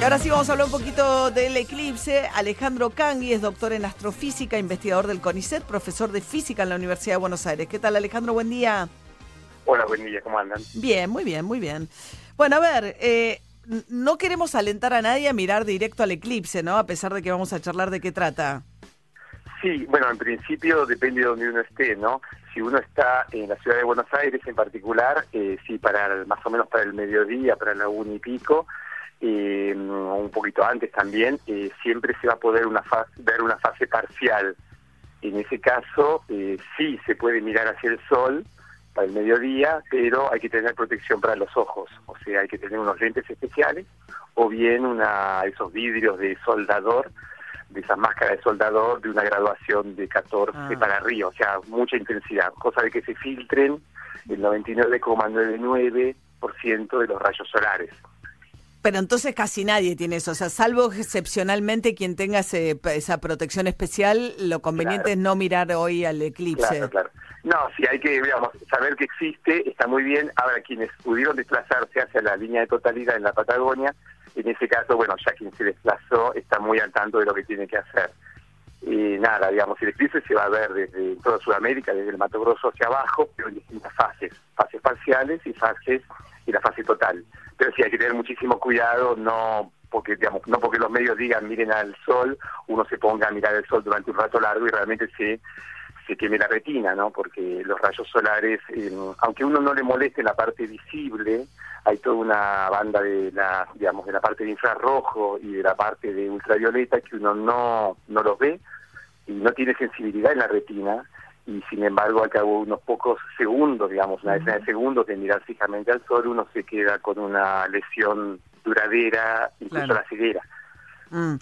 Y ahora sí vamos a hablar un poquito del eclipse. Alejandro Cangui es doctor en astrofísica, investigador del CONICET, profesor de física en la Universidad de Buenos Aires. ¿Qué tal Alejandro? Buen día. Hola, buen día, ¿cómo andan? Bien, muy bien, muy bien. Bueno, a ver, eh, no queremos alentar a nadie a mirar directo al eclipse, ¿no? A pesar de que vamos a charlar de qué trata. Sí, bueno, en principio depende de donde uno esté, ¿no? Si uno está en la ciudad de Buenos Aires en particular, eh, sí, para más o menos para el mediodía, para la una y pico, eh, un poquito antes también, eh, siempre se va a poder una ver una fase parcial. En ese caso, eh, sí se puede mirar hacia el sol para el mediodía, pero hay que tener protección para los ojos, o sea, hay que tener unos lentes especiales o bien una esos vidrios de soldador, de esas máscaras de soldador de una graduación de 14 ah. para arriba, o sea, mucha intensidad, cosa de que se filtren el 99,99% de los rayos solares. Pero entonces casi nadie tiene eso, o sea, salvo excepcionalmente quien tenga esa protección especial, lo conveniente es no mirar hoy al eclipse. Claro, claro. No, sí, hay que digamos, saber que existe, está muy bien. Ahora, quienes pudieron desplazarse hacia la línea de totalidad en la Patagonia, en ese caso, bueno, ya quien se desplazó está muy al tanto de lo que tiene que hacer. Y nada, digamos, el eclipse se va a ver desde toda Sudamérica, desde el Mato Grosso hacia abajo, pero en distintas fases, fases parciales y fases y la fase total. Pero sí hay que tener muchísimo cuidado, no porque digamos, no porque los medios digan miren al sol, uno se ponga a mirar el sol durante un rato largo y realmente se se queme la retina, ¿no? Porque los rayos solares, eh, aunque uno no le moleste la parte visible, hay toda una banda de la, digamos, de la parte de infrarrojo y de la parte de ultravioleta que uno no, no los ve y no tiene sensibilidad en la retina y sin embargo al cabo de unos pocos segundos, digamos, una decena de segundos de mirar fijamente al sol, uno se queda con una lesión duradera, incluso la ceguera. Mm.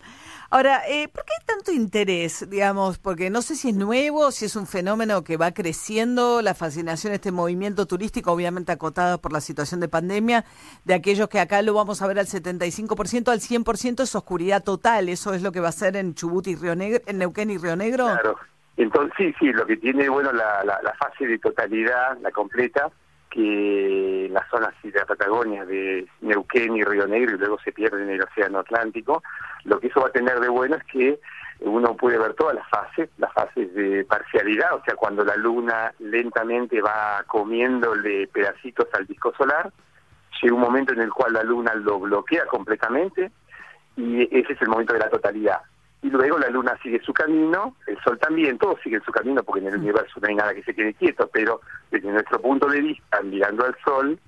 Ahora, eh, ¿por qué hay tanto interés, digamos? Porque no sé si es nuevo, si es un fenómeno que va creciendo, la fascinación, este movimiento turístico, obviamente acotado por la situación de pandemia, de aquellos que acá lo vamos a ver al 75%, al 100% es oscuridad total. ¿Eso es lo que va a ser en Chubut y Río Negro, en Neuquén y Río Negro? Claro. Entonces, sí, sí, lo que tiene, bueno, la, la, fase de totalidad, la completa, que en las zonas de la Patagonia, de Neuquén y Río Negro, y luego se pierde en el Océano Atlántico, lo que eso va a tener de bueno es que uno puede ver todas las fases, las fases de parcialidad, o sea, cuando la luna lentamente va comiéndole pedacitos al disco solar, llega un momento en el cual la luna lo bloquea completamente y ese es el momento de la totalidad y luego la luna sigue su camino, el sol también, todos siguen su camino porque en el mm. universo no hay nada que se quede quieto, pero desde nuestro punto de vista, mirando al sol,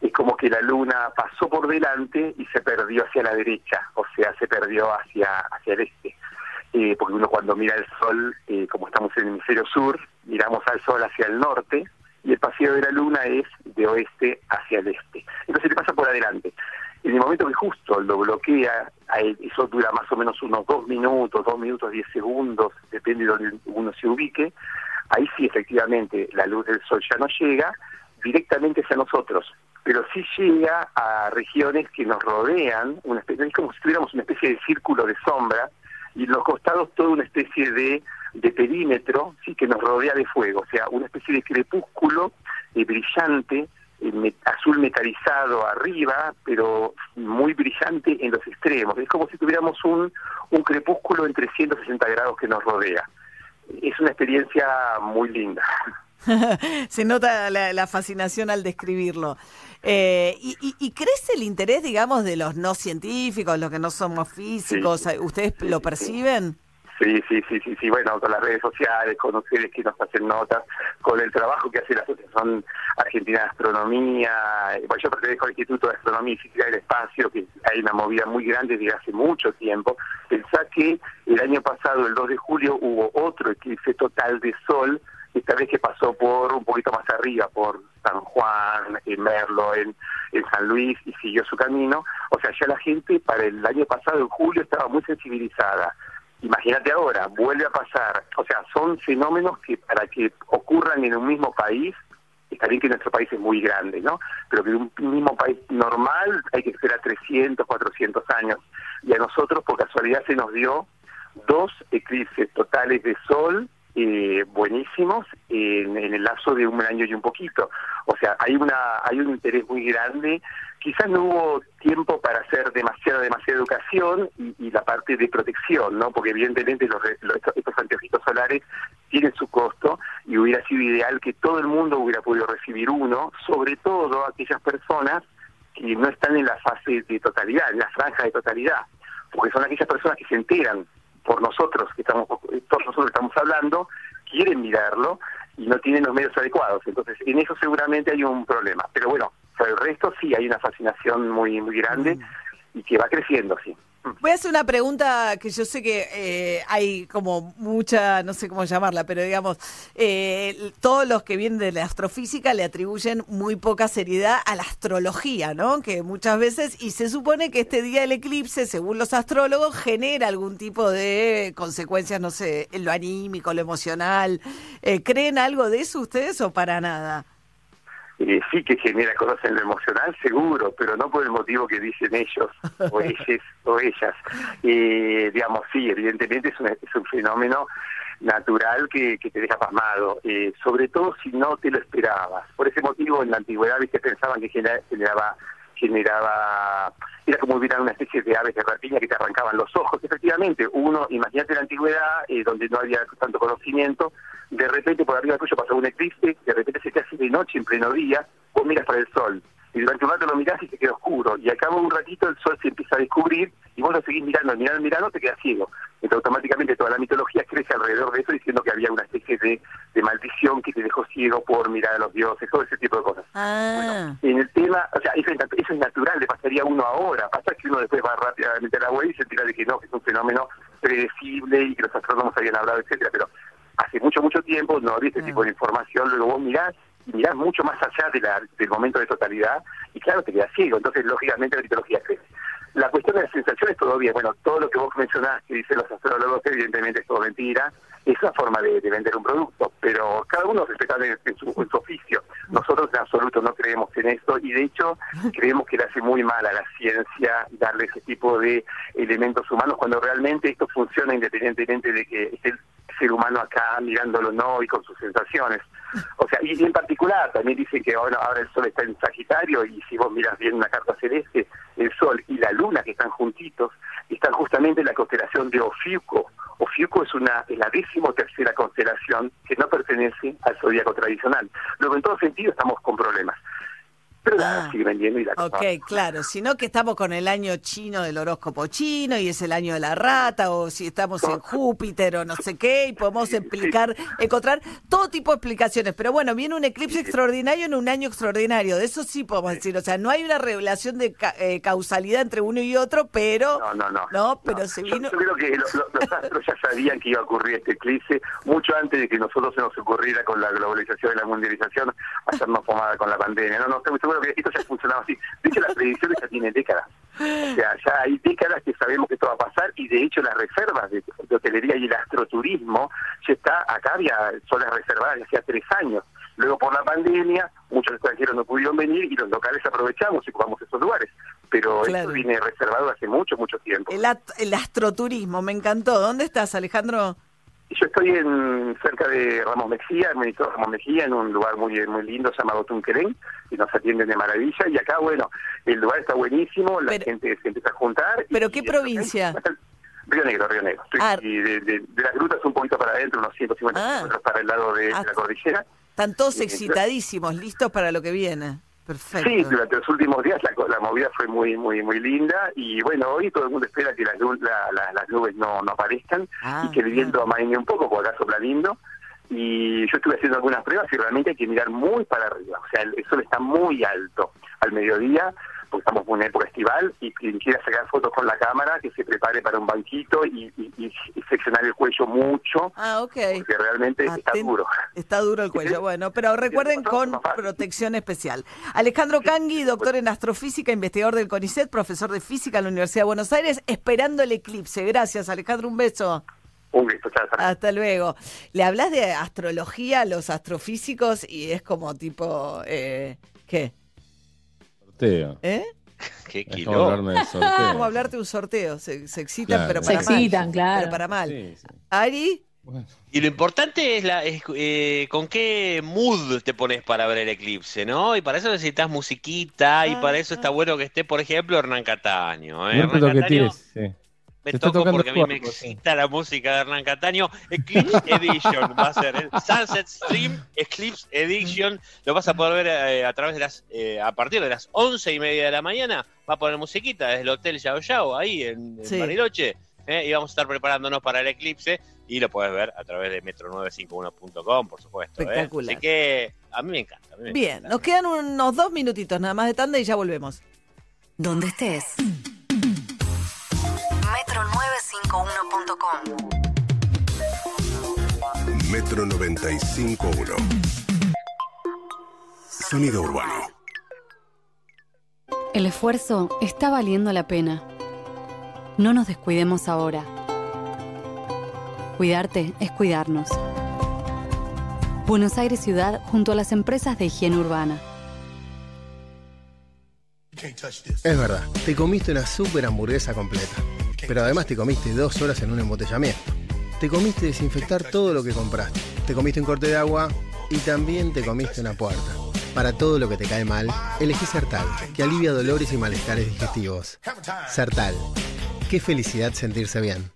es como que la luna pasó por delante y se perdió hacia la derecha, o sea, se perdió hacia, hacia el este. Eh, porque uno cuando mira el sol, eh, como estamos en el hemisferio sur, miramos al sol hacia el norte, y el paseo de la luna es de oeste hacia el este. Entonces le pasa por adelante. En el momento que justo lo bloquea, eso dura más o menos unos dos minutos, dos minutos, diez segundos, depende de donde uno se ubique, ahí sí efectivamente la luz del sol ya no llega directamente hacia nosotros, pero sí llega a regiones que nos rodean, una especie, es como si tuviéramos una especie de círculo de sombra, y en los costados toda una especie de, de perímetro sí que nos rodea de fuego, o sea, una especie de crepúsculo eh, brillante azul metalizado arriba, pero muy brillante en los extremos. Es como si tuviéramos un, un crepúsculo en 360 grados que nos rodea. Es una experiencia muy linda. Se nota la, fascinación al describirlo. Eh, y, y, crece el interés, digamos, de los no científicos, los que no somos físicos? ¿Ustedes lo perciben? Sí, sí, sí, sí, sí, bueno, con las redes sociales, con ustedes que nos hacen notas, con el trabajo que hace la Asociación Argentina de Astronomía, bueno, yo pertenezco al Instituto de Astronomía y Física del Espacio, que hay una movida muy grande desde hace mucho tiempo. Pensá que el año pasado, el 2 de julio, hubo otro eclipse total de sol, esta vez que pasó por un poquito más arriba, por San Juan, en Merlo, en, en San Luis, y siguió su camino. O sea, ya la gente para el año pasado, en julio, estaba muy sensibilizada Imagínate ahora, vuelve a pasar. O sea, son fenómenos que para que ocurran en un mismo país, está bien que nuestro país es muy grande, ¿no? Pero que un mismo país normal hay que esperar 300, 400 años. Y a nosotros, por casualidad, se nos dio dos eclipses totales de sol eh, buenísimos en, el lapso de un año y un poquito. O sea, hay una hay un interés muy grande. Quizás no hubo tiempo para hacer demasiada demasiada educación y, la parte de protección, ¿no? Porque evidentemente los, estos anteojitos solares tienen su costo y hubiera sido ideal que todo el mundo hubiera podido recibir uno, sobre todo aquellas personas que no están en la fase de totalidad, en la franja de totalidad, porque son aquellas personas que se enteran por nosotros que estamos todos nosotros estamos hablando quieren mirarlo y no tienen los medios adecuados. Entonces en eso seguramente hay un problema. Pero bueno por el resto sí hay una fascinación muy muy grande y que va creciendo sí Voy a hacer una pregunta que yo sé que eh, hay como mucha, no sé cómo llamarla, pero digamos, eh, todos los que vienen de la astrofísica le atribuyen muy poca seriedad a la astrología, ¿no? Que muchas veces, y se supone que este día del eclipse, según los astrólogos, genera algún tipo de consecuencias, no sé, en lo anímico, lo emocional. Eh, ¿Creen algo de eso ustedes o para nada? Eh, sí que genera cosas en lo emocional, seguro, pero no por el motivo que dicen ellos o ellos o ellas. Eh, digamos, sí, evidentemente es un, es un fenómeno natural que, que te deja pasmado, eh, sobre todo si no te lo esperabas. Por ese motivo, en la antigüedad, viste, pensaban que generaba generaba, era como hubiera una especie de aves de rapiña que te arrancaban los ojos. Efectivamente, uno, imagínate la antigüedad, eh, donde no había tanto conocimiento, de repente por arriba tuyo pasó un eclipse, de repente se te hace de noche en pleno día, vos miras para el sol, y durante un rato lo mirás y se queda oscuro, y acabo un ratito el sol se empieza a descubrir, y vos lo seguís mirando, mirando, mirando, te quedas ciego. Entonces automáticamente toda la mitología crece alrededor de eso, diciendo que había una especie de, de maldición que te dejó ciego por mirar a los dioses, todo ese tipo de cosas. Ah. en el tema, o sea, eso es, eso es natural, le pasaría a uno ahora, pasa que uno después va rápidamente a la web y se tira de que no, que es un fenómeno predecible y que los astrónomos habían hablado, etcétera, pero hace mucho, mucho tiempo no había este tipo de información, luego vos mirás mirás mucho más allá de la, del momento de totalidad y claro, te quedas ciego, entonces lógicamente la mitología crece. La cuestión de las sensaciones, bien. Bueno, todo lo que vos mencionás, que dicen los astrólogos, evidentemente es todo mentira. Es una forma de, vender un producto, pero cada uno respeta en, en, su, en su oficio. Nosotros en absoluto no creemos en esto y de hecho creemos que le hace muy mal a la ciencia darle ese tipo de elementos humanos cuando realmente esto funciona independientemente de que esté el ser humano acá mirándolo no y con sus sensaciones. O sea, y en particular también dice que ahora, ahora el sol está en Sagitario y si vos miras bien una carta celeste, el sol y la luna que están juntitos están justamente en la constelación de Ofiuco. Ofiuco es una es la décimo tercera constelación que no pertenece al zodíaco tradicional. Luego, en todo sentido, estamos con problemas pero ah, sigue vendiendo y la Ok, claro, sino que estamos con el año chino del horóscopo chino y es el año de la rata, o si estamos en Júpiter o no sé qué, y podemos explicar, encontrar todo tipo de explicaciones. Pero bueno, viene un eclipse extraordinario en un año extraordinario, de eso sí podemos decir. O sea, no hay una revelación de eh, causalidad entre uno y otro, pero. No, no, no. No, pero se vino. Yo, creo que los, astros ya sabían que iba a ocurrir este eclipse mucho antes de que nosotros se nos ocurriera con la globalización y la mundialización hacernos pomada con la pandemia. No, no, estoy seguro que esto ya funcionaba así. De hecho, las predicciones ya tienen décadas. O sea, ya hay décadas que sabemos que esto va a pasar y de hecho las reservas de, hotelería y el astroturismo ya está, acá había zonas reservadas hacía tres años. Luego por la pandemia, muchos extranjeros no pudieron venir y los locales aprovechamos y ocupamos esos lugares. Pero esto viene reservado hace mucho, mucho tiempo. El, el astroturismo, me encantó. ¿Dónde estás, Alejandro? Yo estoy en cerca de Ramos Mejía, el ministro Ramos Mejía, en un lugar muy muy lindo llamado Tunquerén, y nos atienden de maravilla. Y acá, bueno, el lugar está buenísimo, la gente se empieza a juntar. ¿Pero qué provincia? Río Negro, Río Negro. Ah. y de, de, las grutas un poquito para adentro, unos 150 ah. kilómetros para el lado de, ah. la cordillera. Están todos excitadísimos, listos para lo que viene. Perfecto. Sí, durante los últimos días la, movida fue muy muy muy linda y bueno, hoy todo el mundo espera que las, las nubes no, no aparezcan y que el viento amaine un poco, porque acá sopla lindo. Y yo estuve haciendo algunas pruebas y realmente hay que mirar muy para arriba, o sea, el sol está muy alto al mediodía porque estamos en una época estival, y quien quiera sacar fotos con la cámara, que se prepare para un banquito y, y, seccionar el cuello mucho. Ah, ok. Porque realmente está duro. Está duro el cuello, bueno, pero recuerden con protección especial. Alejandro Cangui, doctor en astrofísica, investigador del CONICET, profesor de física en la Universidad de Buenos Aires, esperando el eclipse. Gracias, Alejandro, un beso. Un beso, chao. Hasta luego. Le hablas de astrología a los astrofísicos y es como tipo, eh, ¿qué? ¿Eh? Qué kilo. Vamos a hablarte de un sorteo. Se, excitan, pero para mal. Se excitan, claro. Pero para mal. Ari. Y lo importante es, la, es eh, con qué mood te pones para ver el eclipse, ¿no? Y para eso necesitas musiquita y para eso está bueno que esté, por ejemplo, Hernán Cataño. ¿eh? Hernán Cataño me toco porque a mí me excita la música de Hernán Cataño. Eclipse Edition va a ser el Sunset Stream Eclipse Edition. Lo vas a poder ver eh, a través de las, eh, a partir de las once y media de la mañana. Va a poner musiquita desde el Hotel Yao Yao, ahí en, Bariloche. Eh, y vamos a estar preparándonos para el eclipse y lo puedes ver a través de metro951.com, por supuesto. Espectacular. Así que a mí me encanta. Bien, nos quedan unos dos minutitos nada más de tanda y ya volvemos. Donde estés. Metro951.com Metro 951 Sonido urbano. El esfuerzo está valiendo la pena. No nos descuidemos ahora. Cuidarte es cuidarnos. Buenos Aires Ciudad junto a las empresas de higiene urbana. Es verdad, te comiste una super hamburguesa completa. Pero además te comiste dos horas en un embotellamiento. Te comiste desinfectar todo lo que compraste. Te comiste un corte de agua y también te comiste una puerta. Para todo lo que te cae mal, elegí Sertal, que alivia dolores y malestares digestivos. Sertal. Qué felicidad sentirse bien.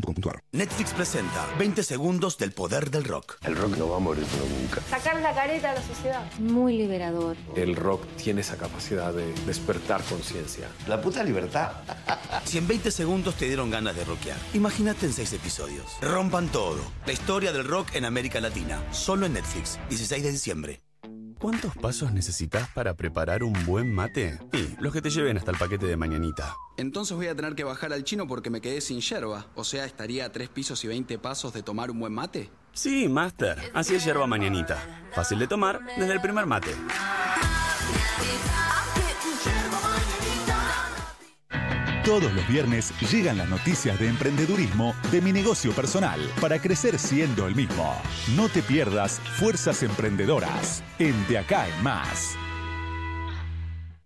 Netflix presenta 20 segundos del poder del rock. El rock no va a morir nunca. Sacar la careta a la sociedad. Muy liberador. El rock tiene esa capacidad de despertar conciencia. La puta libertad. si en 20 segundos te dieron ganas de rockear, imagínate en 6 episodios. Rompan todo. La historia del rock en América Latina. Solo en Netflix. 16 de diciembre. ¿Cuántos pasos necesitas para preparar un buen mate? Y los que te lleven hasta el paquete de mañanita. Entonces voy a tener que bajar al chino porque me quedé sin yerba. O sea, estaría a tres pisos y 20 pasos de tomar un buen mate. Sí, Master. Así es yerba mañanita. Fácil de tomar desde el primer mate. Todos los viernes llegan las noticias de emprendedurismo de mi negocio personal para crecer siendo el mismo. No te pierdas Fuerzas Emprendedoras en De Acá en Más.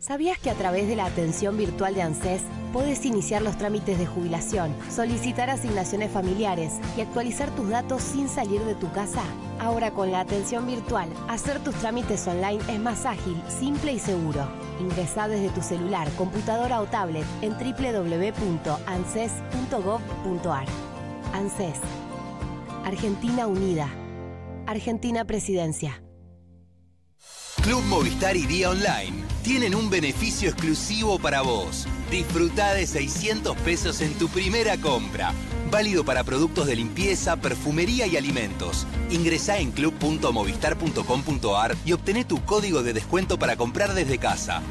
¿Sabías que a través de la atención virtual de ANSES puedes iniciar los trámites de jubilación, solicitar asignaciones familiares y actualizar tus datos sin salir de tu casa? Ahora con la atención virtual, hacer tus trámites online es más ágil, simple y seguro. Ingresa desde tu celular, computadora o tablet en www.anses.gov.ar. ANSES. Argentina Unida. Argentina Presidencia. Club Movistar y Día Online tienen un beneficio exclusivo para vos. Disfruta de 600 pesos en tu primera compra. Válido para productos de limpieza, perfumería y alimentos. Ingresá en club.movistar.com.ar y obtené tu código de descuento para comprar desde casa.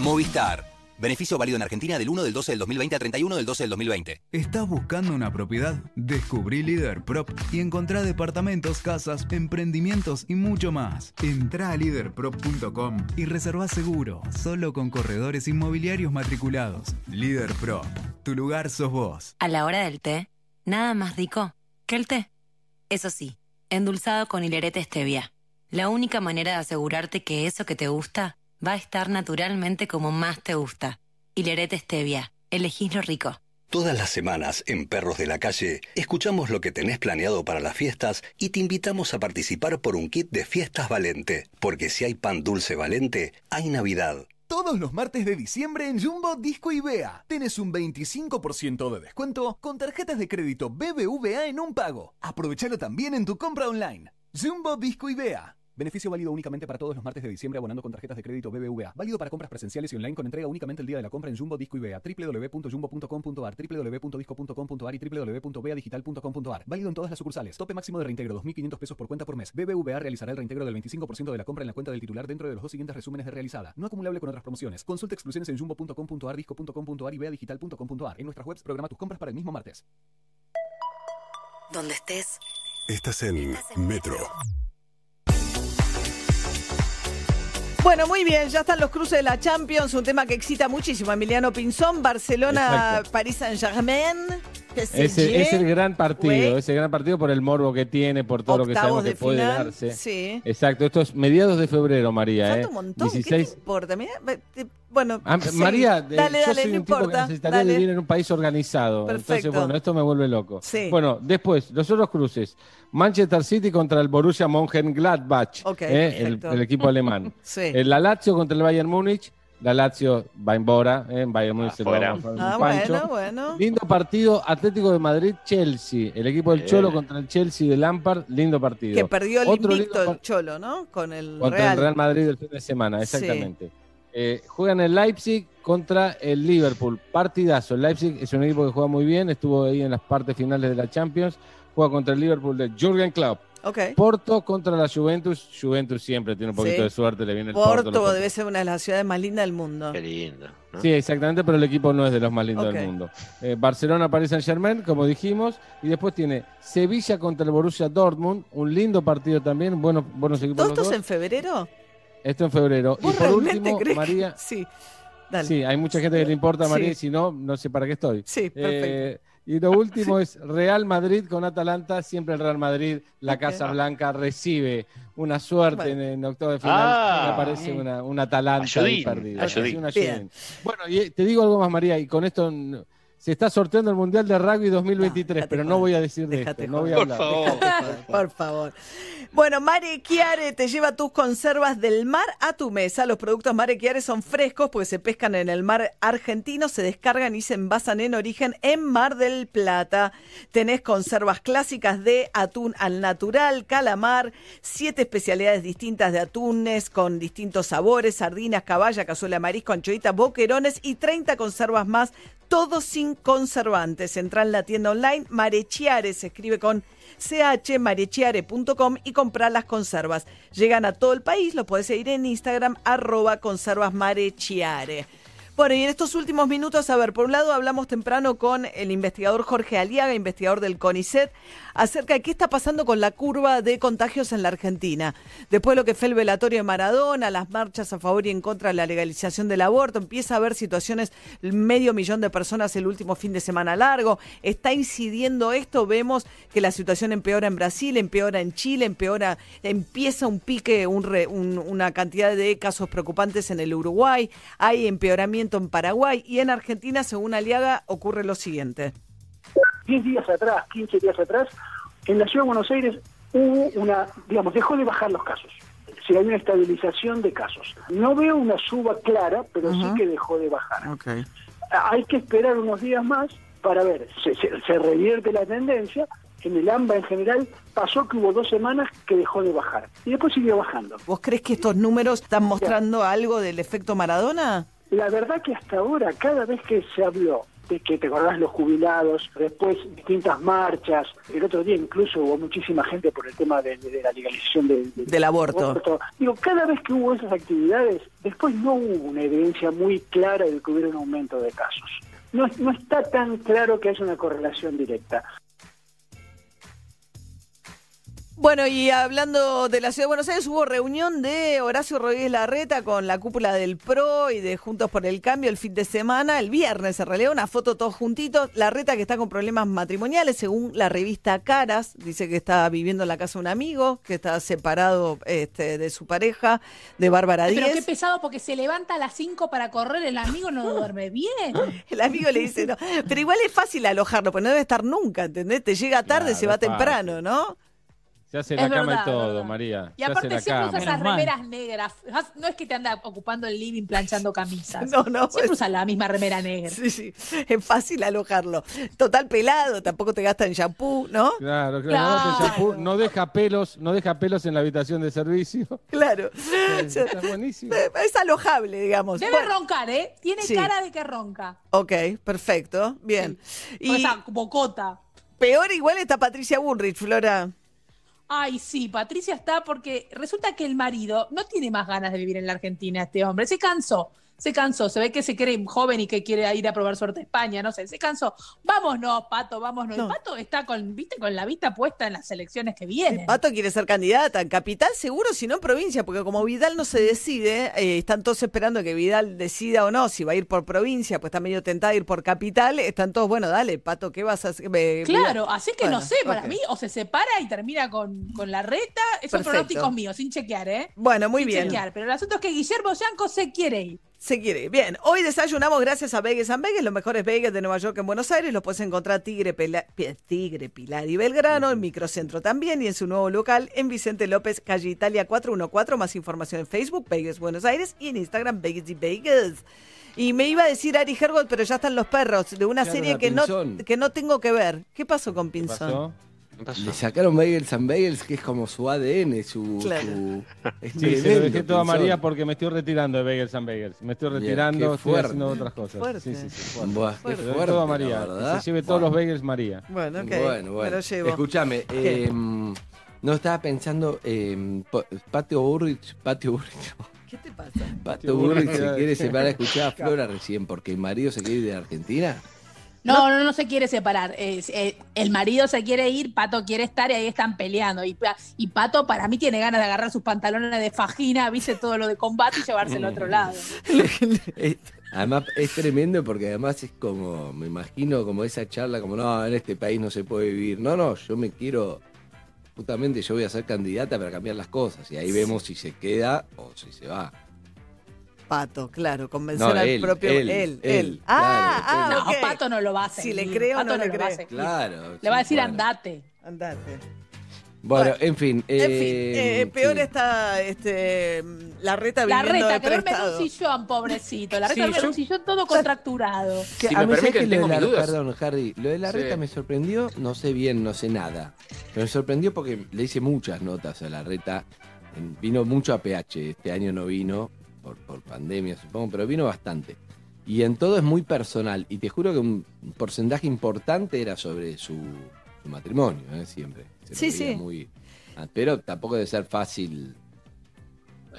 Movistar. Beneficio válido en Argentina del 1 del 12 del 2020 a 31 del 12 del 2020. ¿Estás buscando una propiedad? Descubrí Líder Prop y encontrá departamentos, casas, emprendimientos y mucho más. Entrá a leaderprop.com y reserva seguro, solo con corredores inmobiliarios matriculados. Líder Prop, tu lugar sos vos. A la hora del té, nada más rico que el té. Eso sí, endulzado con hilerete stevia. La única manera de asegurarte que eso que te gusta va a estar naturalmente como más te gusta. Hilerete Stevia, elegís lo rico. Todas las semanas en Perros de la Calle escuchamos lo que tenés planeado para las fiestas y te invitamos a participar por un kit de fiestas Valente, porque si hay pan dulce Valente, hay Navidad. Todos los martes de diciembre en Jumbo Disco y Bea. Tenés un 25% de descuento con tarjetas de crédito BBVA en un pago. Aprovechalo también en tu compra online. Jumbo Disco y Bea. Beneficio válido únicamente para todos los martes de diciembre abonando con tarjetas de crédito BBVA. Válido para compras presenciales y online con entrega únicamente el día de la compra en Jumbo Disco y Bea. www.jumbo.com.ar, www.disco.com.ar y www.beadigital.com.ar. Válido en todas las sucursales. Tope máximo de reintegro 2.500 pesos por cuenta por mes. BBVA realizará el reintegro del 25% de la compra en la cuenta del titular dentro de los dos siguientes resúmenes de realizada. No acumulable con otras promociones. Consulta exclusiones en jumbo.com.ar, disco.com.ar y beadigital.com.ar. En nuestras webs programa tus compras para el mismo martes. Donde estés. Estás en Metro. Bueno, muy bien, ya están los cruces de la Champions, un tema que excita muchísimo. Emiliano Pinzón, Barcelona, París Saint-Germain. Ese, es el gran partido, es el gran partido por el morbo que tiene, por todo lo que sabemos que puede darse. Sí. Exacto, esto es mediados de febrero, María. Falta ¿eh? un montón, 16... ¿qué te importa? Mira, bueno, ah, sí. María, dale, yo dale, soy no un tipo importa. que necesitaría dale. vivir en un país organizado. Perfecto. Entonces, bueno, esto me vuelve loco. Sí. Bueno, después, los otros cruces. Manchester City contra el Borussia Mönchengladbach, Ok, ¿eh? el, equipo alemán. Sí. El la Lazio contra el Bayern Múnich. La Lazio va en Bora, ¿eh? en Bayern Múnich se lo Afuera. vamos a Ah, bueno, bueno. Lindo partido Atlético de Madrid-Chelsea. El equipo del Eh. Cholo contra el Chelsea de Lampard. Lindo partido. Que perdió el Otro invicto el Cholo, ¿no? Con el contra Real. el Real Madrid el fin de semana, exactamente. Eh, juegan el Leipzig contra el Liverpool. Partidazo. El Leipzig es un equipo que juega muy bien, estuvo ahí en las partes finales de la Champions. Juega contra el Liverpool de Jürgen Klopp. Ok. Porto contra la Juventus. Juventus siempre tiene un poquito Sí. de suerte, le viene el Porto. Porto debe ser una de las ciudades más lindas del mundo. Qué lindo. ¿no? Sí, exactamente, pero el equipo no es de los más lindos del mundo. Eh, Barcelona, Paris Saint Germain, como dijimos, y después tiene Sevilla contra el Borussia Dortmund, un lindo partido también, buenos, buenos equipos ¿Todo los esto es dos. en febrero? Esto en febrero. Y ¿Vos por realmente último, crees que- María, Sí. Dale. sí, hay mucha gente que le importa a María, Sí. y si no, no sé para qué estoy. Sí, perfecto. Eh, y lo último es Real Madrid con Atalanta, siempre el Real Madrid, la. Casa Blanca recibe una suerte Bueno. en, en octavo de final, Ah. me parece una, una Atalanta ahí Ayudín, perdida. ayudín. Sí, una Bien. ayudín. Bueno, y eh, te digo algo más, María, y con esto se está sorteando el Mundial de Rugby 2023, déjate pero joder. no voy a decir de Déjate esto, no voy a. Por hablar. favor. Por favor. Bueno, Mare Chiare te lleva tus conservas del mar a tu mesa. Los productos Mare Chiare son frescos porque se pescan en el mar argentino, se descargan y se envasan en origen en Mar del Plata. Tenés conservas clásicas de atún al natural, calamar, siete especialidades distintas de atunes con distintos sabores, sardinas, caballa, cazuela, marisco, anchoita, boquerones y 30 conservas más, todo sin conservantes. Entra en la tienda online Marechiare, se escribe con chmarechiare.com y comprar las conservas. Llegan a todo el país, lo puedes seguir en Instagram, arroba conservasmarechiare. Bueno, y en estos últimos minutos, a ver, por un lado hablamos temprano con el investigador Jorge Aliaga, investigador del CONICET, acerca de qué está pasando con la curva de contagios en la Argentina. Después de lo que fue el velatorio de Maradona, las marchas a favor y en contra de la legalización del aborto, empieza a haber situaciones, medio millón de personas el último fin de semana largo. Está incidiendo esto, vemos que la situación empeora en Brasil, empeora en Chile, empeora, empieza un pique, una cantidad de casos preocupantes en el Uruguay, hay empeoramiento en Paraguay y en Argentina, según Aliaga, ocurre lo siguiente. 10 días atrás, 15 días atrás, en la ciudad de Buenos Aires hubo una, digamos, dejó de bajar los casos. Sí, hay una estabilización de casos. No veo una suba clara, pero sí que dejó de bajar. Hay que esperar unos días más para ver, se, se, se revierte la tendencia. En el AMBA en general pasó que hubo dos semanas que dejó de bajar y después siguió bajando. ¿Vos crees que estos números están mostrando algo del efecto Maradona? La verdad que hasta ahora, cada vez que se habló de que te acordás los jubilados, después distintas marchas, el otro día incluso hubo muchísima gente por el tema de, de la legalización de- de- Del aborto. Digo, cada vez que hubo esas actividades, después no hubo una evidencia muy clara de que hubiera un aumento de casos. No, no está tan claro que haya una correlación directa. Bueno, y hablando de la Ciudad de Buenos Aires, hubo reunión de Horacio Rodríguez Larreta con la cúpula del PRO y de Juntos por el Cambio el fin de semana, el viernes en realidad, una foto todos juntitos. Larreta que está con problemas matrimoniales, según la revista Caras, dice que está viviendo en la casa de un amigo, que está separado este, de su pareja, de Bárbara Pero qué pesado porque se levanta a las 5 para correr, el amigo no duerme bien. El amigo le dice, no, pero igual es fácil alojarlo, porque no debe estar nunca, ¿entendés? Te llega tarde, Claro, se va temprano, ¿no? Se hace la Es cama verdad, y todo, verdad. María. Y se hace aparte la siempre cama. usa esas remeras negras. No es que te anda ocupando el living planchando camisas. No, no, Siempre es- usa la misma remera negra. Sí, sí, es fácil alojarlo. Total pelado, tampoco te gastan shampoo, ¿no? Claro, claro. Claro. el shampoo no deja pelos, no deja pelos en la habitación de servicio. Claro. Está buenísimo. Es alojable, digamos. Debe Bueno, roncar, ¿eh? Tiene Sí. cara de que ronca. ok, perfecto, bien. Y Y esa bocota. peor igual está Patricia Bullrich, Flora. Ay, sí, Patricia está porque resulta que el marido no tiene más ganas de vivir en la Argentina, este hombre. Se cansó, se cansó. Se ve que se cree joven y que quiere ir a probar suerte a España, no sé, se cansó. Vámonos, Pato, vámonos. No. Y Pato está con, viste, con la vista puesta en las elecciones que vienen. Pato quiere ser candidata en capital, seguro, si no en provincia, porque como Vidal no se decide, eh, están todos esperando que Vidal decida o no si va a ir por provincia, pues está medio tentada a ir por capital. Están todos, bueno, dale, Pato, ¿qué vas a hacer? Claro, Vidal. así que Bueno, no sé, para mí o se separa y termina con, con la reta. Esos Perfecto. pronósticos míos, sin chequear, ¿eh? Bueno, muy Sin bien. chequear. Pero el asunto es que Guillermo Yanco se quiere ir. Se quiere. Bien, hoy desayunamos gracias a Vegas and Vegas, los mejores Vegas de Nueva York en Buenos Aires. Los puedes encontrar Tigre, Pela- Tigre, Pilar y Belgrano, en Microcentro también y en su nuevo local en Vicente López, calle Italia 414. Más información en Facebook, Vegas Buenos Aires y en Instagram, Vegas y Vegas. Y me iba a decir Ari Hergold, pero ya están los perros, de una Claro, serie que no, que no tengo que ver. ¿Qué pasó con ¿Qué Pinzón? pasó? Le sacaron Bagels and Bagels, que es como su ADN, su. Claro. su- es Sí, se lo dejé todo a. María porque me estoy retirando de Bagels and Bagels. Me estoy retirando, qué estoy fuerte. haciendo otras cosas. Fuerte. Sí, sí, sí. fuerte. Buah, qué Se lo dejé fuerte, todo a María. Que se lleve todos los bagels María. Bueno, ok. Bueno, bueno. Me lo llevo. Escúchame, ¿Qué? eh, no estaba pensando, eh, po- Patio Burrich, Patio Burrich, ¿Qué te pasa? Patio Burrich se quiere separar, escuchaba a Flora recién, porque el marido se quiere ir de Argentina. No, no, no se quiere separar. Es, eh, el marido se quiere ir, Pato quiere estar y ahí están peleando. Y, Pa- y Pato para mí tiene ganas de agarrar sus pantalones de fajina, viste todo lo de combate y llevárselo a otro lado. Además es tremendo porque además es como, me imagino como esa charla, como no, en este país no se puede vivir. No, no, yo me quiero, justamente yo voy a ser candidata para cambiar las cosas y ahí vemos si se queda o si se va. Pato, claro, convencer No, al propio. él, Él, él. él, Ah, claro, ah, No. Pato no lo va a hacer. Si le creo Pato no le lo va a creo. seguir. Claro. Le va a decir bueno. andate. Andate. Bueno, en fin. En fin, eh, eh, peor sí. está este, la reta La reta, de que duerme en un sillón, pobrecito. La reta Sí, duerme en yo- un sillón todo contracturado. Que Si a me mí, ¿sabes permiten, que lo de tengo la- mis dudas. Perdón, Harry. Lo de la Sí. reta me sorprendió, no sé bien, no sé nada. Pero me sorprendió porque le hice muchas notas a la reta. Vino mucho a PH, este año no vino, por, por pandemia supongo, pero vino bastante. Y en todo es muy personal. Y te juro que un porcentaje importante era sobre su, su matrimonio, ¿eh? siempre. Se Sí, sí. muy- ah, pero tampoco debe ser fácil.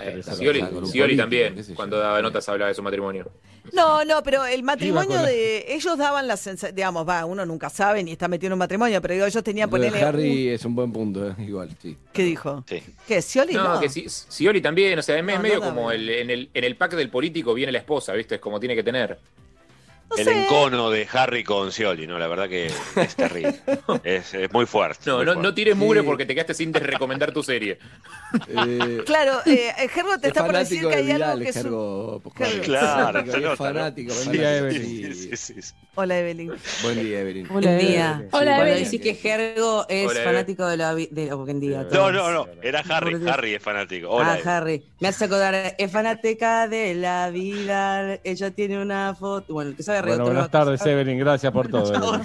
Eh, Scioli, un Scioli político, también, cuando daba notas hablaba de su matrimonio. No, no, pero el matrimonio de ellos daban la sensación, digamos, va, uno nunca sabe ni está metido en un matrimonio, pero digo, ellos tenían ponerle Harry es un buen punto, ¿eh? igual, sí. ¿Qué dijo? Sí. ¿Qué? ¿Scioli? No, No. que Si- Scioli también, o sea, es No, medio como el, en, el, en el pack del político viene la esposa, ¿viste? Es como tiene que tener. No el sé. encono de Harry con Scioli, ¿no? La verdad que es terrible. es, es muy fuerte. No, muy no, fuerte. no tires mugre Sí. porque te quedaste sin recomendar tu serie. Eh, Claro, eh, Gergo te Es está por decir que de hay algo que es Gergo, pues. Claro, Es ¿no? fanático, Buen día, Sí, Evelyn. sí, sí. Hola, Evelyn. Buen día, Evelyn. Buen día. Evelyn. Hola, Evelyn. decir que Gergo es Hola, fanático de la de día. No, no, no. Era Harry. Harry es fanático. Hola. ah, Evelyn. Harry. Me hace acordar, es fanática de la vida. Ella tiene una foto. Bueno, el que sabe Bueno, buenas tardes. Evelyn. Gracias por todo.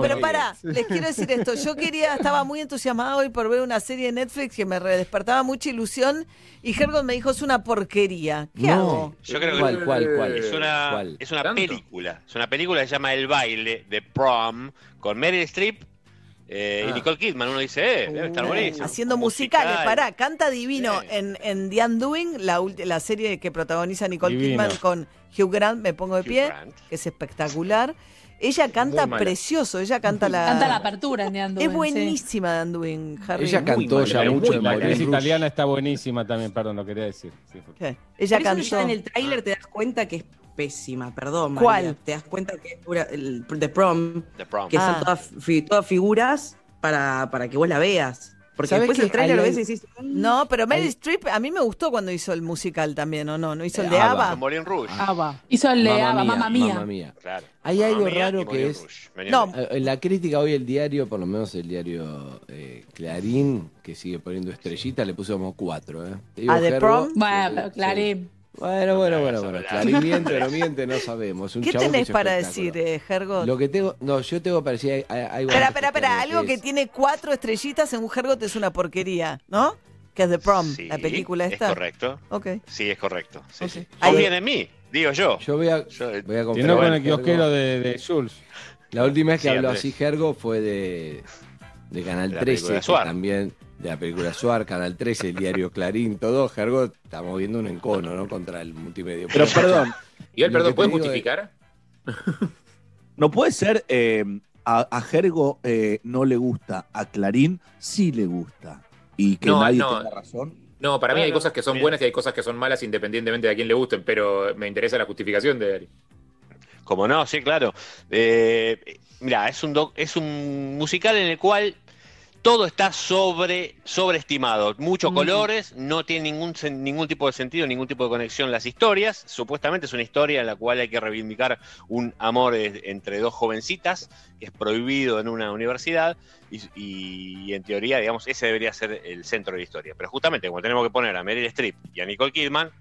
Pero pará, les quiero decir esto. Yo quería, estaba muy entusiasmada hoy por ver una serie de Netflix que me despertaba mucha ilusión y Gergo me dijo es una porquería. ¿Qué No. hago? Yo creo que ¿Cuál, cuál, cuál? es una, ¿Cuál? es una película. Es una película que se llama El baile de prom con Meryl Streep eh, y Ah. Nicole Kidman. Uno dice, eh, debe estar buenísimo. Haciendo Musical. musicales, pará, canta divino Sí. en, en The Undoing, la, la serie que protagoniza Nicole Divino. Kidman con Hugh Grant, me pongo de Hugh pie, que es espectacular. Ella canta precioso, ella canta la... Canta la apertura en The Undoing, Es sí. buenísima The Undoing, Harry. Ella cantó ya mucho en. La actriz italiana está buenísima también, perdón, lo quería decir. Sí. Ella Por eso cantó. ya en el tráiler te das cuenta que es pésima, perdón. ¿Cuál? María. Te das cuenta que es pura, el, The Prom, The prom. que Ah. son todas, fi- todas figuras para, para que vos la veas. Porque ¿Sabés después el trailer lo ves y decís, No, pero Meryl Streep a mí me gustó cuando hizo el musical también, ¿o no? ¿No hizo el Eh, de ABBA. ABBA? Rouge. Ava. Hizo el de Ava, mamá mía. Mamma Mía. Claro. Hay Mamma algo raro que es. No. Eh, En la crítica hoy el diario, por lo menos el diario eh, Clarín, que sigue poniendo estrellita, le puso como cuatro. ¿eh? ¿A The Prom? Bueno. Clarín. Bueno, bueno, bueno, bueno. Clarín miente o no miente, no sabemos. Un ¿Qué tenés es para decir, eh, Gergo? Lo que tengo, no, yo tengo para decir algo Espera, espera, espera. Algo que es- tiene cuatro estrellitas en un Hergot es una porquería, ¿no? Que es The Prom, Sí, la película es esta. correcto. Ok. Sí, es correcto. Sí, sí. Ahí- Confíen en mí, digo yo. Yo voy a, Yo, eh, voy a no con el kiosquero de, de Jules. La última vez que Sí, habló Andrés. así Gergo fue de, de Canal De la 13, película que Suar. también de la película Suar, Canal 13, el diario Clarín, todo. Gergo estamos viendo un encono, ¿no? Contra el multimedia. Pero perdón, Y él, Lo perdón, que ¿puede te digo justificar? no puede ser eh, a, a Jergo eh, no le gusta, a Clarín sí le gusta. Y que No, nadie no. tenga razón. No, para mí hay cosas que son bien. buenas y hay cosas que son malas independientemente de a quién le gusten, pero me interesa la justificación de Ari. Como no, sí, claro. Eh, mira, es un doc- es un musical en el cual todo está sobre sobreestimado, muchos colores, no tiene ningún ningún tipo de sentido, ningún tipo de conexión las historias. Supuestamente es una historia en la cual hay que reivindicar un amor eh, entre dos jovencitas que es prohibido en una universidad y, y en teoría, digamos, ese debería ser el centro de la historia. Pero justamente como tenemos que poner a Meryl Streep y a Nicole Kidman,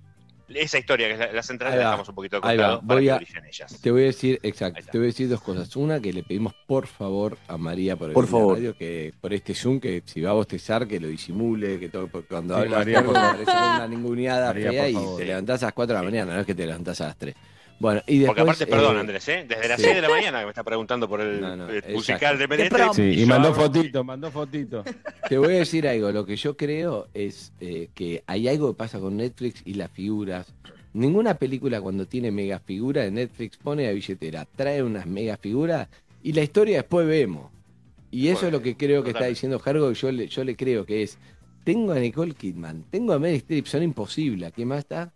esa historia que es la, la central la dejamos un poquito de costado para Voy que a- ellas. Te voy a decir, exacto, te voy a decir dos cosas. Una, que le pedimos por favor a María por, el Por favor. radio, que por este Zoom, que si va a bostezar, que lo disimule, que todo, porque cuando Sí, habla María, por parece una ninguneada María, fea por y favor. te levantás a las 4 de la mañana, no es que te levantás a las 3. Bueno, y después... Porque aparte, perdón, eh, Andrés, ¿eh? desde las sí. 6 de la mañana que me está preguntando por el, No, no, el exacto. musical de. Streep. Sí, y mandó fotito, mandó fotito. Te voy a decir algo, lo que yo creo es eh, que hay algo que pasa con Netflix y las figuras. Ninguna película cuando tiene mega figura de Netflix pone a billetera, trae unas mega figuras y la historia después vemos. Y eso es lo que creo que está diciendo Jargo, yo le, yo le creo que es, tengo a Nicole Kidman, tengo a Meryl Streep, son imposibles, ¿quién más está?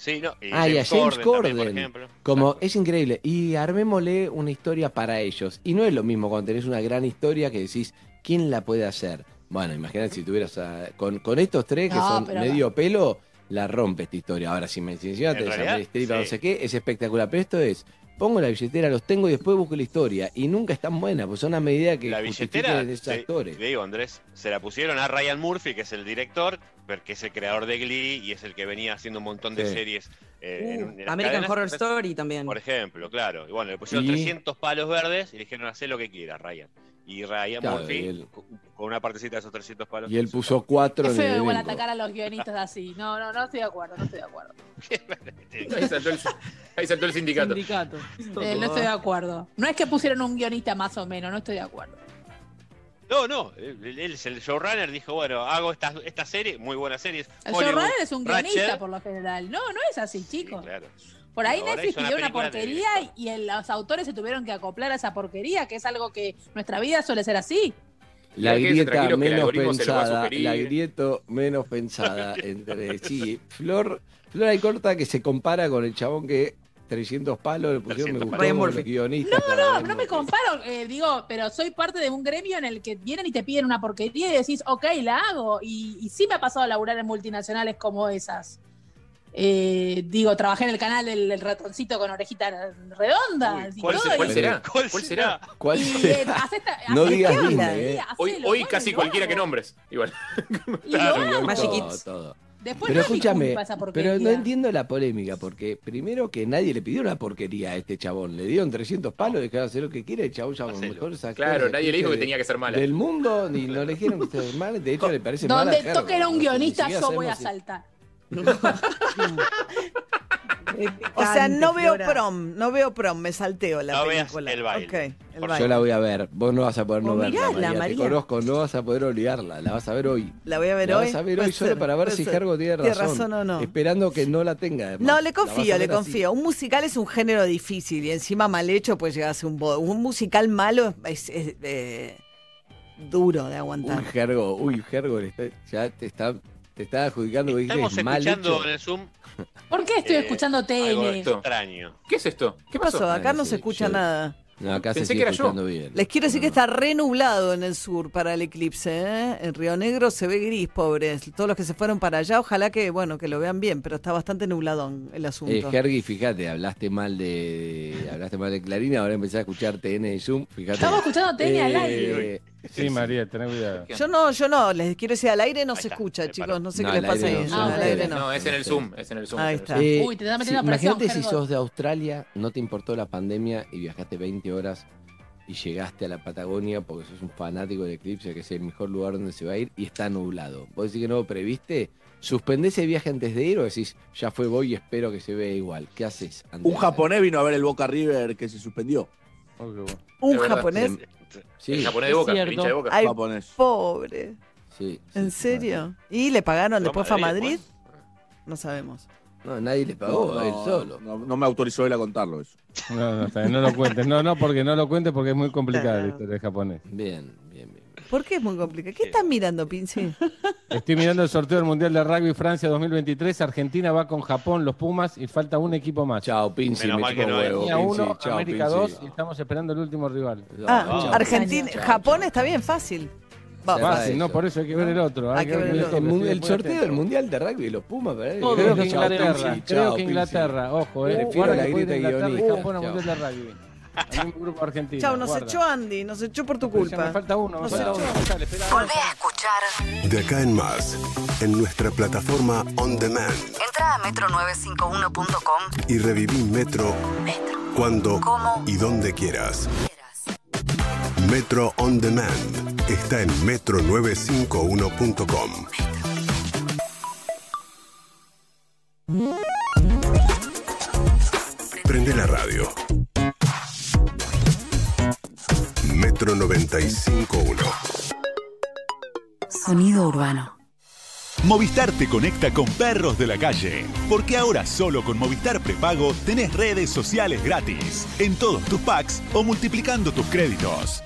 Sí, no, y Ah, y a James Corden. por ejemplo. Como es increíble. Y armémosle una historia para ellos. Y no es lo mismo cuando tenés una gran historia que decís, ¿quién la puede hacer? Bueno, imagínate si tuvieras a- con, con estos tres que No, son medio pelo, la rompe esta historia. Ahora, si me si encima En tenés a realidad, Streep, no sí. sé qué, es espectacular. Pero esto es, pongo la billetera, los tengo y después busco la historia. Y nunca es tan buena, pues son a medida que La billetera, esos te, actores. te digo, Andrés, se la pusieron a Ryan Murphy, que es el director, que es el creador de Glee y es el que venía haciendo un montón de Sí. series. Eh, Uh, en- en American cadenas. Horror Story también. Por ejemplo, claro. Y bueno, le pusieron Y- 300 palos verdes y le dijeron, haz lo que quieras, Ryan. Y Ryan Claro, Murphy, y él- con una partecita de esos 300 palos. Y él puso cuatro Es feo igual atacar a los guionistas así. No, no, no estoy de acuerdo, no estoy de acuerdo. Ahí saltó el, ahí saltó el sindicato. Sindicato. Eh, no estoy de acuerdo. No es que pusieron un guionista más o menos, no estoy de acuerdo. No, no, él, él es el showrunner, dijo, bueno, hago esta, esta serie, muy buena serie. El Hollywood, showrunner es un guionista Ratchet. por lo general. No, no es así, chicos. Claro. Por ahí Ahora Netflix una pidió una porquería y el- los autores se tuvieron que acoplar a esa porquería, que es algo que nuestra vida suele ser así. La grieta que menos pensada, la grieta menos pensada entre sí. Flor, Flor hay corta que se compara con el chabón que 300 palos le pusieron, me 300 gustó Ryan como los guionistas. No, Ryan no me comparo, eh, digo, pero soy parte de un gremio en el que vienen y te piden una porquería y decís, ok, la hago. Y, y sí me ha pasado a laburar en multinacionales como esas. Eh, digo, trabajé en el canal del, del ratoncito con orejita redonda. Uy, y ¿cuál todo, se- y- ¿Cuál será? ¿Cuál ¿Cuál será? ¿Cuál y, será? eh, hacé esta- No digas Disney, eh. Hoy, hacelo, hoy casi y cualquiera hago. que nombres. Igual. Y lo hago. Magic Todo, todo. Después Pero no escúchame, culpa esa porquería. pero no entiendo la polémica, porque primero que nadie le pidió una porquería a este chabón. Le dieron 300 palos, dejaron hacer lo que quiera, el chabón ya los mejores Claro, nadie le dijo que de- tenía que ser mala. Del mundo, ni no le dijeron que sea mal, de hecho le parece mal a Donde toque era un guionista, yo voy a saltar. O sea, no veo prom, no veo prom, me salteo la No veas el baile. El. Yo la voy a ver, vos no vas a poder no Oh, verla, María. Te conozco, no vas a poder olvidarla, la vas a ver hoy. La voy a ver la hoy. vas a ver Puede hoy solo para ver si ser. Gergo tiene Tiene razón. razón o no. Esperando que no la tenga. además. No, le La confío, le así. confío. Un musical es un género difícil y encima mal hecho puede llegar a ser un bo- Un musical malo es, es, eh, duro de aguantar. Uy, Gergo, uy, Gergo, ya te está, te está adjudicando que Estamos es mal escuchando hecho. en el Zoom ¿Por qué estoy Eh, escuchando esto. extraño. ¿Qué es esto? ¿Qué ¿Qué pasó? Acá no se escucha yo- nada. No, acá se Pensé sigue que era yo. bien. Les quiero decir que está re nublado en el sur para el eclipse. ¿eh? En Río Negro se ve gris, pobres. Todos los que se fueron para allá, ojalá que bueno que lo vean bien, pero está bastante nubladón el asunto. Eh, Hergy, fíjate, hablaste mal de hablaste mal de Clarín, ahora empecé a escuchar TN de Zoom, fíjate. Estamos escuchando TN al Eh, aire. Sí, María, ten cuidado. Yo no, yo no, les quiero decir al aire no se escucha, chicos, no sé No, qué les pasa aire ahí. no, No, Zoom al aire ustedes. no. No, es en el Zoom, es en el Zoom. Ahí está. Eh, Uy, te presión, imagínate si sos de Australia, no te importó la pandemia y viajaste 20 horas y llegaste a la Patagonia porque sos un fanático del eclipse, que es el mejor lugar donde se va a ir y está nublado. ¿Vos decís que no lo previste? ¿Suspendés el viaje antes de ir o decís, ya fue, voy y espero que se vea igual? ¿Qué haces? Un japonés vino a ver el Boca River que se suspendió. Un japonés. Sí. El japonés de Boca, el hincha de Boca. Ay, Japonés. pobre. Sí, ¿En serio? ¿Y le pagaron después fue a Madrid, Madrid? No sabemos. No, nadie le pagó, No, él solo. No, no me autorizó él a contarlo eso. No, no, no lo cuentes. No, no, porque no lo cuentes porque es muy complicada la historia de japonés. Bien. ¿Por qué es muy complicado? ¿Qué están mirando, Pinci? Estoy mirando el sorteo del Mundial de Rugby Francia 2023. Argentina va con Japón, los Pumas, y falta un equipo más. Chao, Pinci, Menos me mal que no huevo, Argentina Pinci. 1, Chao, América Pinci. 2 y estamos esperando el último rival. Ah, Chao. Argentina, Chao, Japón chao. está bien, fácil. Vamos. Fácil, no, por eso hay que ver el otro. Hay que ver el otro. Sorteo atento. del Mundial de Rugby, los Pumas, ¿verdad? Creo Creo que Inglaterra, creo que. Inglaterra, ojo, eh. Prefiero la grieta Inglaterra y. Japón al Chao. Mundial de Rugby. Hay un grupo argentino. Chau, nos guarda. echó Andy, nos echó por tu culpa. Me falta uno, me Nos falta echó. uno. Volvé a escuchar. De acá en más, en nuestra plataforma On Demand. Entra a metro951.com. Y reviví Metro cuando ¿Cómo? y donde quieras. Metro On Demand está en metro951.com. Prende la radio. Metro 95.1. Sonido urbano. Movistar te conecta con perros de la calle, porque ahora solo con Movistar Prepago tenés redes sociales gratis, en todos tus packs o multiplicando tus créditos.